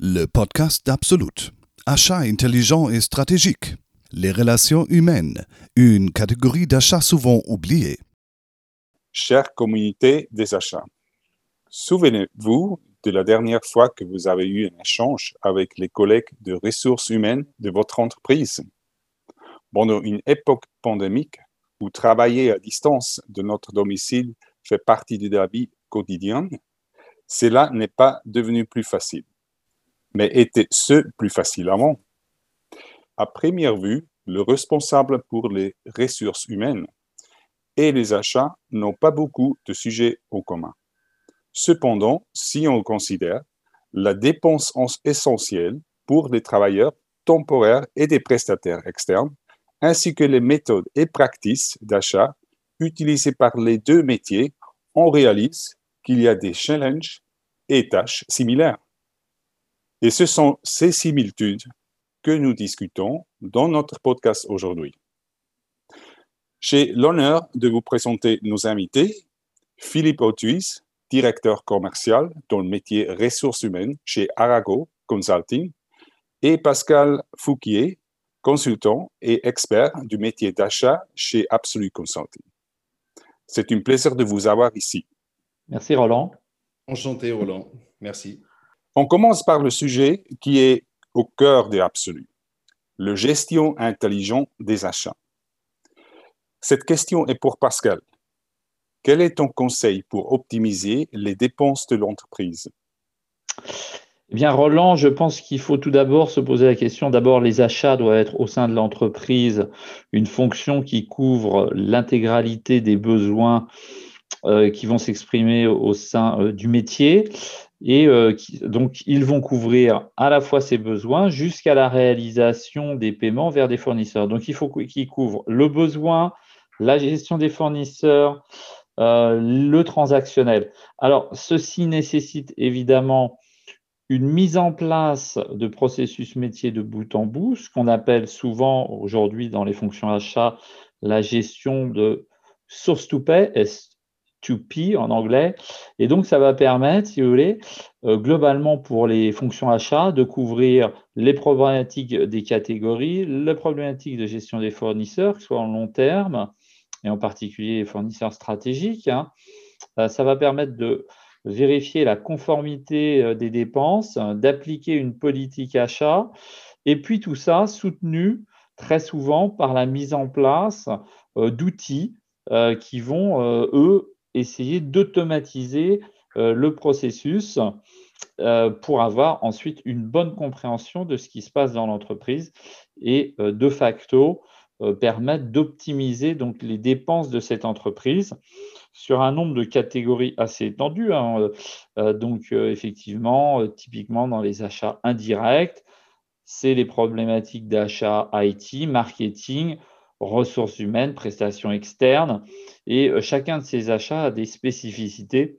le podcast d'Absolute. Achat intelligent et stratégique. Les relations humaines, une catégorie d'achats souvent oubliée. Chère communauté des achats, souvenez-vous de la dernière fois que vous avez eu un échange avec les collègues de ressources humaines de votre entreprise? Pendant une époque pandémique où travailler à distance de notre domicile fait partie de la vie quotidienne, cela n'est pas devenu plus facile. Mais était-ce plus facile avant? À première vue, le responsable pour les ressources humaines et les achats n'ont pas beaucoup de sujets en commun. Cependant, si on considère la dépense essentielle pour les travailleurs temporaires et des prestataires externes, ainsi que les méthodes et pratiques d'achat utilisées par les deux métiers, on réalise qu'il y a des challenges et tâches similaires. Et ce sont ces similitudes que nous discutons dans notre podcast aujourd'hui. J'ai l'honneur de vous présenter nos invités, Philippe Autuis, directeur commercial dans le métier ressources humaines chez Arago Consulting, et Pascal Fouquier, consultant et expert du métier d'achat chez Absolute Consulting. C'est un plaisir de vous avoir ici. Merci Roland. Enchanté Roland. Merci. On commence par le sujet qui est au cœur des absolus, le gestion intelligente des achats. Cette question est pour Pascal. Quel est ton conseil pour optimiser les dépenses de l'entreprise? Eh bien, Roland, je pense qu'il faut tout d'abord se poser la question. D'abord, les achats doivent être au sein de l'entreprise une fonction qui couvre l'intégralité des besoins euh, qui vont s'exprimer au sein euh, du métier. Et euh, donc, ils vont couvrir à la fois ces besoins jusqu'à la réalisation des paiements vers des fournisseurs. Donc, il faut qu'ils couvrent le besoin, la gestion des fournisseurs, le transactionnel. Alors, ceci nécessite évidemment une mise en place de processus métier de bout en bout, ce qu'on appelle souvent aujourd'hui dans les fonctions achats la gestion de source to pay, S2P en anglais. Et donc, ça va permettre, si vous voulez, euh, globalement pour les fonctions achats, de couvrir les problématiques des catégories, les problématiques de gestion des fournisseurs, que ce soit en long terme, et en particulier les fournisseurs stratégiques. Hein. Euh, ça va permettre de vérifier la conformité euh, des dépenses, d'appliquer une politique achat, et puis tout ça soutenu très souvent par la mise en place d'outils qui vont, eux, essayer d'automatiser le processus pour avoir ensuite une bonne compréhension de ce qui se passe dans l'entreprise et de facto permettre d'optimiser donc les dépenses de cette entreprise sur un nombre de catégories assez étendu. Hein, euh, euh, donc, euh, effectivement, typiquement dans les achats indirects, c'est les problématiques d'achat IT, marketing, ressources humaines, prestations externes. Et chacun de ces achats a des spécificités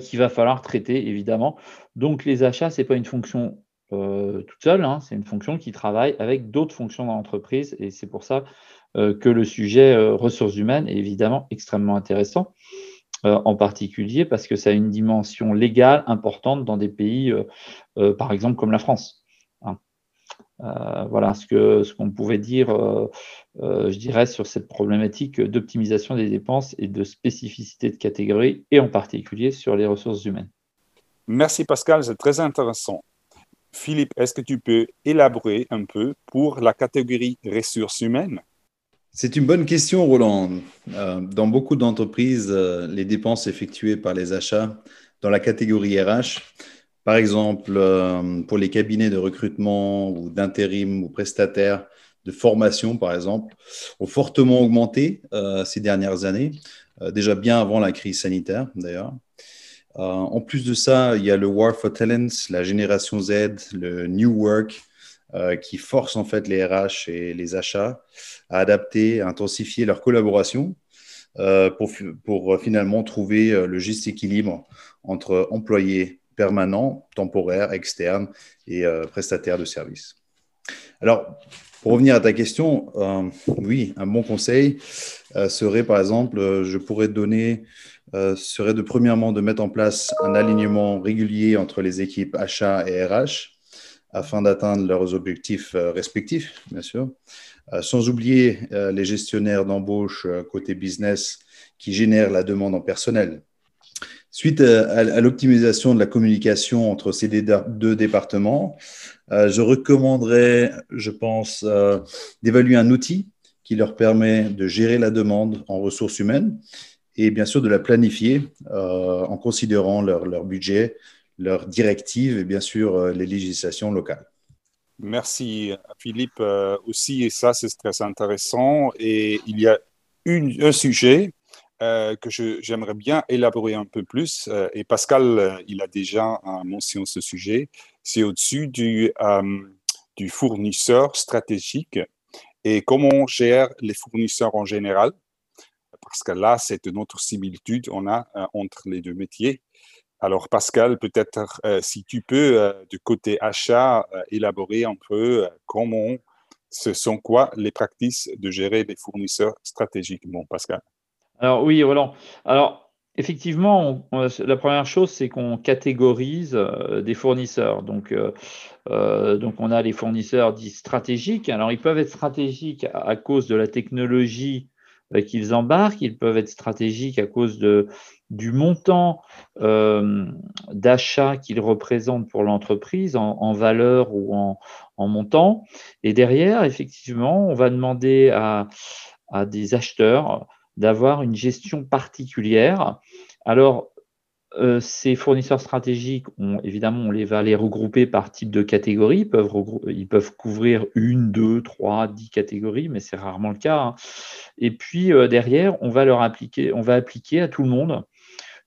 qu'il va falloir traiter, évidemment. Donc, les achats, ce n'est pas une fonction toute seule, hein, c'est une fonction qui travaille avec d'autres fonctions dans l'entreprise. Et c'est pour ça euh, que le sujet euh, ressources humaines est évidemment extrêmement intéressant, euh, en particulier parce que ça a une dimension légale importante dans des pays, par exemple, comme la France. Hein. voilà ce que ce qu'on pouvait dire, je dirais, sur cette problématique d'optimisation des dépenses et de spécificité de catégorie, et en particulier sur les ressources humaines. Merci Pascal, c'est très intéressant. Philippe, est-ce que tu peux élaborer un peu pour la catégorie ressources humaines? C'est une bonne question, Roland. Euh, dans beaucoup d'entreprises, euh, les dépenses effectuées par les achats dans la catégorie RH, par exemple euh, pour les cabinets de recrutement ou d'intérim ou prestataires de formation, par exemple, ont fortement augmenté ces dernières années, déjà bien avant la crise sanitaire d'ailleurs. en plus de ça, il y a le War for Talents, la génération Z, le New Work, euh, qui force en fait les RH et les achats à adapter, à intensifier leur collaboration euh, pour, pour, euh, finalement trouver le juste équilibre entre employés permanents, temporaires, externes et prestataires de services. Alors, Pour revenir à ta question, euh, oui, un bon conseil euh, serait, par exemple, euh, je pourrais donner, serait de premièrement de mettre en place un alignement régulier entre les équipes achat et RH afin d'atteindre leurs objectifs respectifs, bien sûr, sans oublier les gestionnaires d'embauche côté business qui génèrent la demande en personnel. Suite à, l'optimisation de la communication entre ces deux départements, euh, je recommanderais, je pense, euh, d'évaluer un outil qui leur permet de gérer la demande en ressources humaines et bien sûr de la planifier euh, en considérant leur, budget, leurs directives et bien sûr les législations locales. Merci Philippe aussi, et ça c'est très intéressant. Et il y a un sujet euh, que j'aimerais bien élaborer un peu plus, euh, et Pascal, euh, il a déjà mentionné ce sujet, c'est au-dessus du, du fournisseur stratégique et comment on gère les fournisseurs en général, parce que là, c'est une autre similitude on a entre les deux métiers. Alors Pascal, peut-être si tu peux, du côté achat, élaborer un peu comment, ce sont quoi les pratiques de gérer les fournisseurs stratégiques. Bon, Pascal. Alors oui, Roland. Alors effectivement, la première chose, c'est qu'on catégorise euh, des fournisseurs. Donc, euh, euh, donc on a les fournisseurs dits stratégiques. Alors ils peuvent être stratégiques à, cause de la technologie qu'ils embarquent, ils peuvent être stratégiques à cause de, du montant d'achat qu'ils représentent pour l'entreprise en, valeur ou en, en, montant. Et derrière, effectivement, on va demander à, à des acheteurs d'avoir une gestion particulière. Alors, euh, ces fournisseurs stratégiques, évidemment, on les va les regrouper par type de catégorie. Ils peuvent, couvrir une, deux, trois, dix catégories, mais c'est rarement le cas. Hein. Et puis euh, derrière, on va leur appliquer, on va appliquer à tout le monde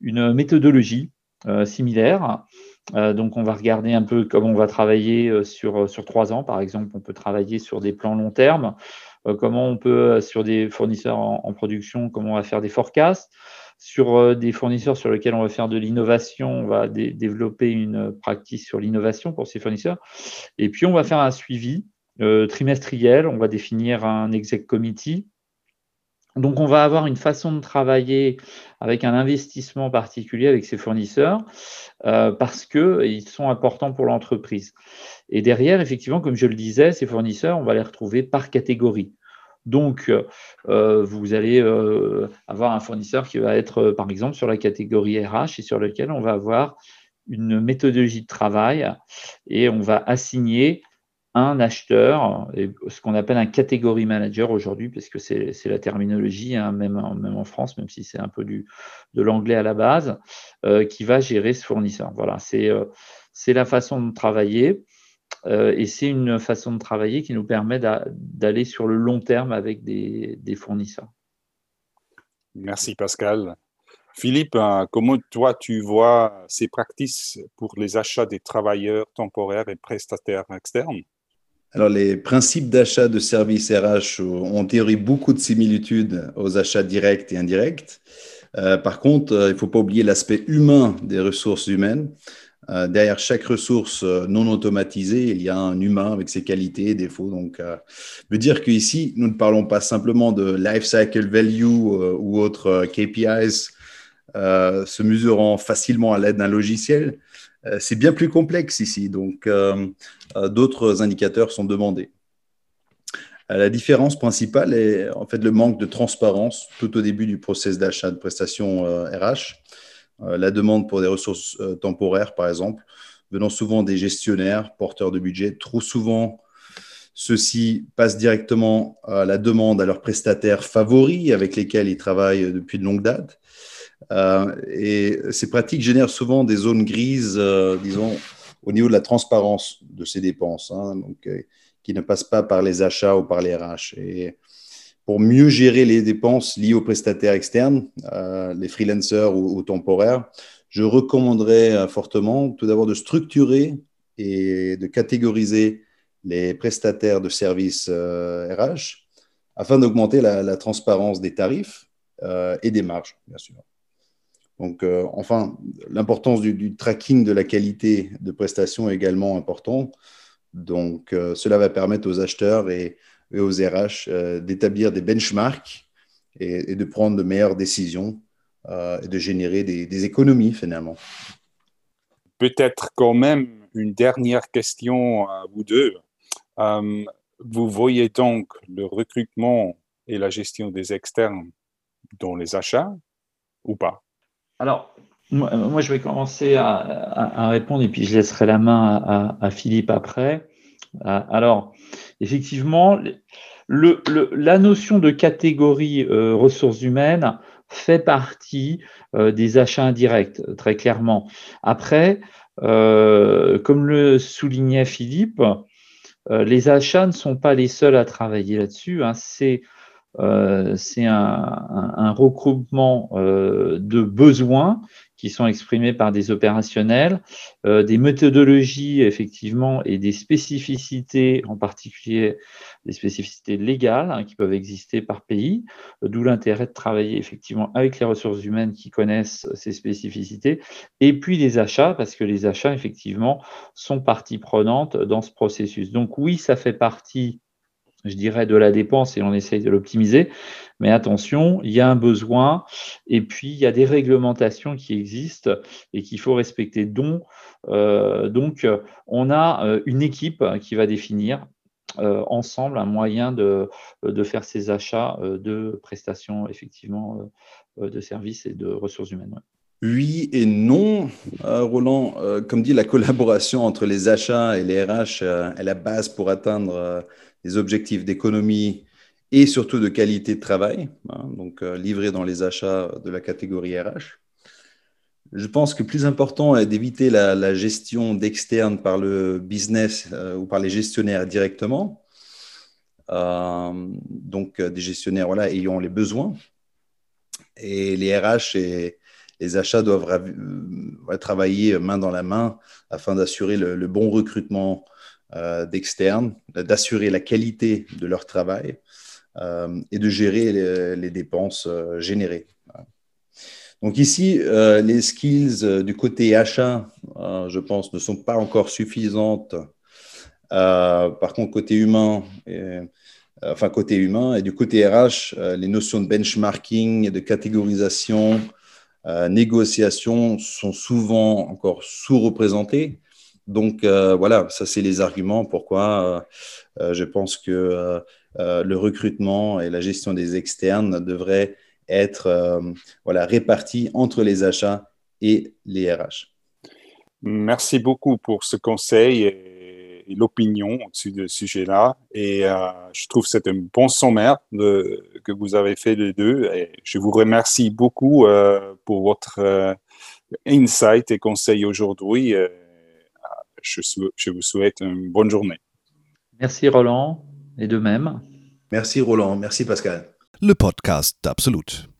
une méthodologie euh, similaire. donc, on va regarder un peu comment on va travailler sur, sur trois ans, par exemple. On peut travailler sur des plans long terme. Euh, comment on peut, euh, sur des fournisseurs en, production, comment on va faire des forecasts? Sur euh, des fournisseurs sur lesquels on va faire de l'innovation, on va développer une pratique sur l'innovation pour ces fournisseurs. Et puis, on va faire un suivi trimestriel, on va définir un exec committee donc, on va avoir une façon de travailler avec un investissement particulier avec ces fournisseurs euh, parce qu'ils sont importants pour l'entreprise. Et derrière, effectivement, comme je le disais, ces fournisseurs, on va les retrouver par catégorie. Donc, euh, vous allez euh, avoir un fournisseur qui va être, par exemple, sur la catégorie RH et sur lequel on va avoir une méthodologie de travail et on va assigner un acheteur, et ce qu'on appelle un catégorie manager aujourd'hui, parce que c'est la terminologie, hein, même, même, en France, même si c'est un peu du, de l'anglais à la base, euh, qui va gérer ce fournisseur. Voilà, c'est euh, la façon de travailler. Euh, et c'est une façon de travailler qui nous permet d'aller sur le long terme avec des, des fournisseurs. Merci Pascal. Philippe, hein, comment toi tu vois ces pratiques pour les achats des travailleurs temporaires et prestataires externes? Alors, les principes d'achat de services RH ont en théorie beaucoup de similitudes aux achats directs et indirects. Euh, par contre, euh, il ne faut pas oublier l'aspect humain des ressources humaines. Euh, derrière chaque ressource non automatisée, il y a un humain avec ses qualités et défauts. Donc, veut dire qu'ici, nous ne parlons pas simplement de life cycle value ou autres KPIs se mesurant facilement à l'aide d'un logiciel, euh, c'est bien plus complexe ici, donc euh, euh, d'autres indicateurs sont demandés. La différence principale est en fait le manque de transparence tout au début du process d'achat de prestations RH. La demande pour des ressources temporaires, par exemple, venant souvent des gestionnaires, porteurs de budget. Trop souvent, ceux-ci passent directement à la demande à leurs prestataires favoris avec lesquels ils travaillent depuis de longues dates. Euh, et ces pratiques génèrent souvent des zones grises, euh, disons, au niveau de la transparence de ces dépenses, hein, donc, euh, qui ne passent pas par les achats ou par les RH. Et pour mieux gérer les dépenses liées aux prestataires externes, les freelancers ou, ou, temporaires, je recommanderais fortement tout d'abord de structurer et de catégoriser les prestataires de services RH afin d'augmenter la, la, transparence des tarifs et des marges, bien sûr. Donc, euh, enfin, l'importance du, tracking de la qualité de prestation est également important. Donc, cela va permettre aux acheteurs et, aux RH d'établir des benchmarks et, de prendre de meilleures décisions et de générer des économies finalement. Peut-être quand même une dernière question à vous deux. Euh, vous voyez donc le recrutement et la gestion des externes dans les achats ou pas? Alors, moi, je vais commencer à, répondre et puis je laisserai la main à, Philippe après. Euh, alors, effectivement, la notion de catégorie euh, ressources humaines fait partie des achats indirects, très clairement. Après, euh, comme le soulignait Philippe, euh, les achats ne sont pas les seuls à travailler là-dessus. Hein. Euh, un, un, regroupement de besoins qui sont exprimés par des opérationnels, euh, des méthodologies effectivement et des spécificités, en particulier des spécificités légales hein, qui peuvent exister par pays, euh, d'où l'intérêt de travailler effectivement avec les ressources humaines qui connaissent ces spécificités, et puis les achats, parce que les achats effectivement sont partie prenante dans ce processus. Donc oui, ça fait partie je dirais, de la dépense et on essaye de l'optimiser. Mais attention, il y a un besoin et puis il y a des réglementations qui existent et qu'il faut respecter. Donc, euh, donc, on a euh, une équipe qui va définir euh, ensemble un moyen de, de, faire ces achats de prestations, effectivement, de services et de ressources humaines. Oui et non, Roland. comme dit, la collaboration entre les achats et les RH est la base pour atteindre des objectifs d'économie et surtout de qualité de travail, hein, donc euh, livré dans les achats de la catégorie RH. Je pense que plus important est d'éviter la, gestion d'externes par le business euh, ou par les gestionnaires directement. Euh, donc des gestionnaires voilà, ayant les besoins. Et les RH et les achats doivent travailler main dans la main afin d'assurer le, bon recrutement euh, d'externes, d'assurer la qualité de leur travail euh, et de gérer les, dépenses euh, générées. Donc ici, les skills du côté achat, je pense, ne sont pas encore suffisantes. par contre, côté humain, enfin côté humain et du côté RH, les notions de benchmarking et de catégorisation, négociation sont souvent encore sous-représentées. Donc euh, voilà, ça c'est les arguments pourquoi euh, euh, je pense que le recrutement et la gestion des externes devraient être voilà, répartis entre les achats et les RH. Merci beaucoup pour ce conseil et, l'opinion au-dessus de ce sujet-là. Et je trouve que c'est un bon sommaire que vous avez fait les deux. Et je vous remercie beaucoup pour votre insight et conseil aujourd'hui je, vous souhaite une bonne journée. Merci Roland, et de même. Merci Roland, merci Pascal. Le podcast d'Absolut.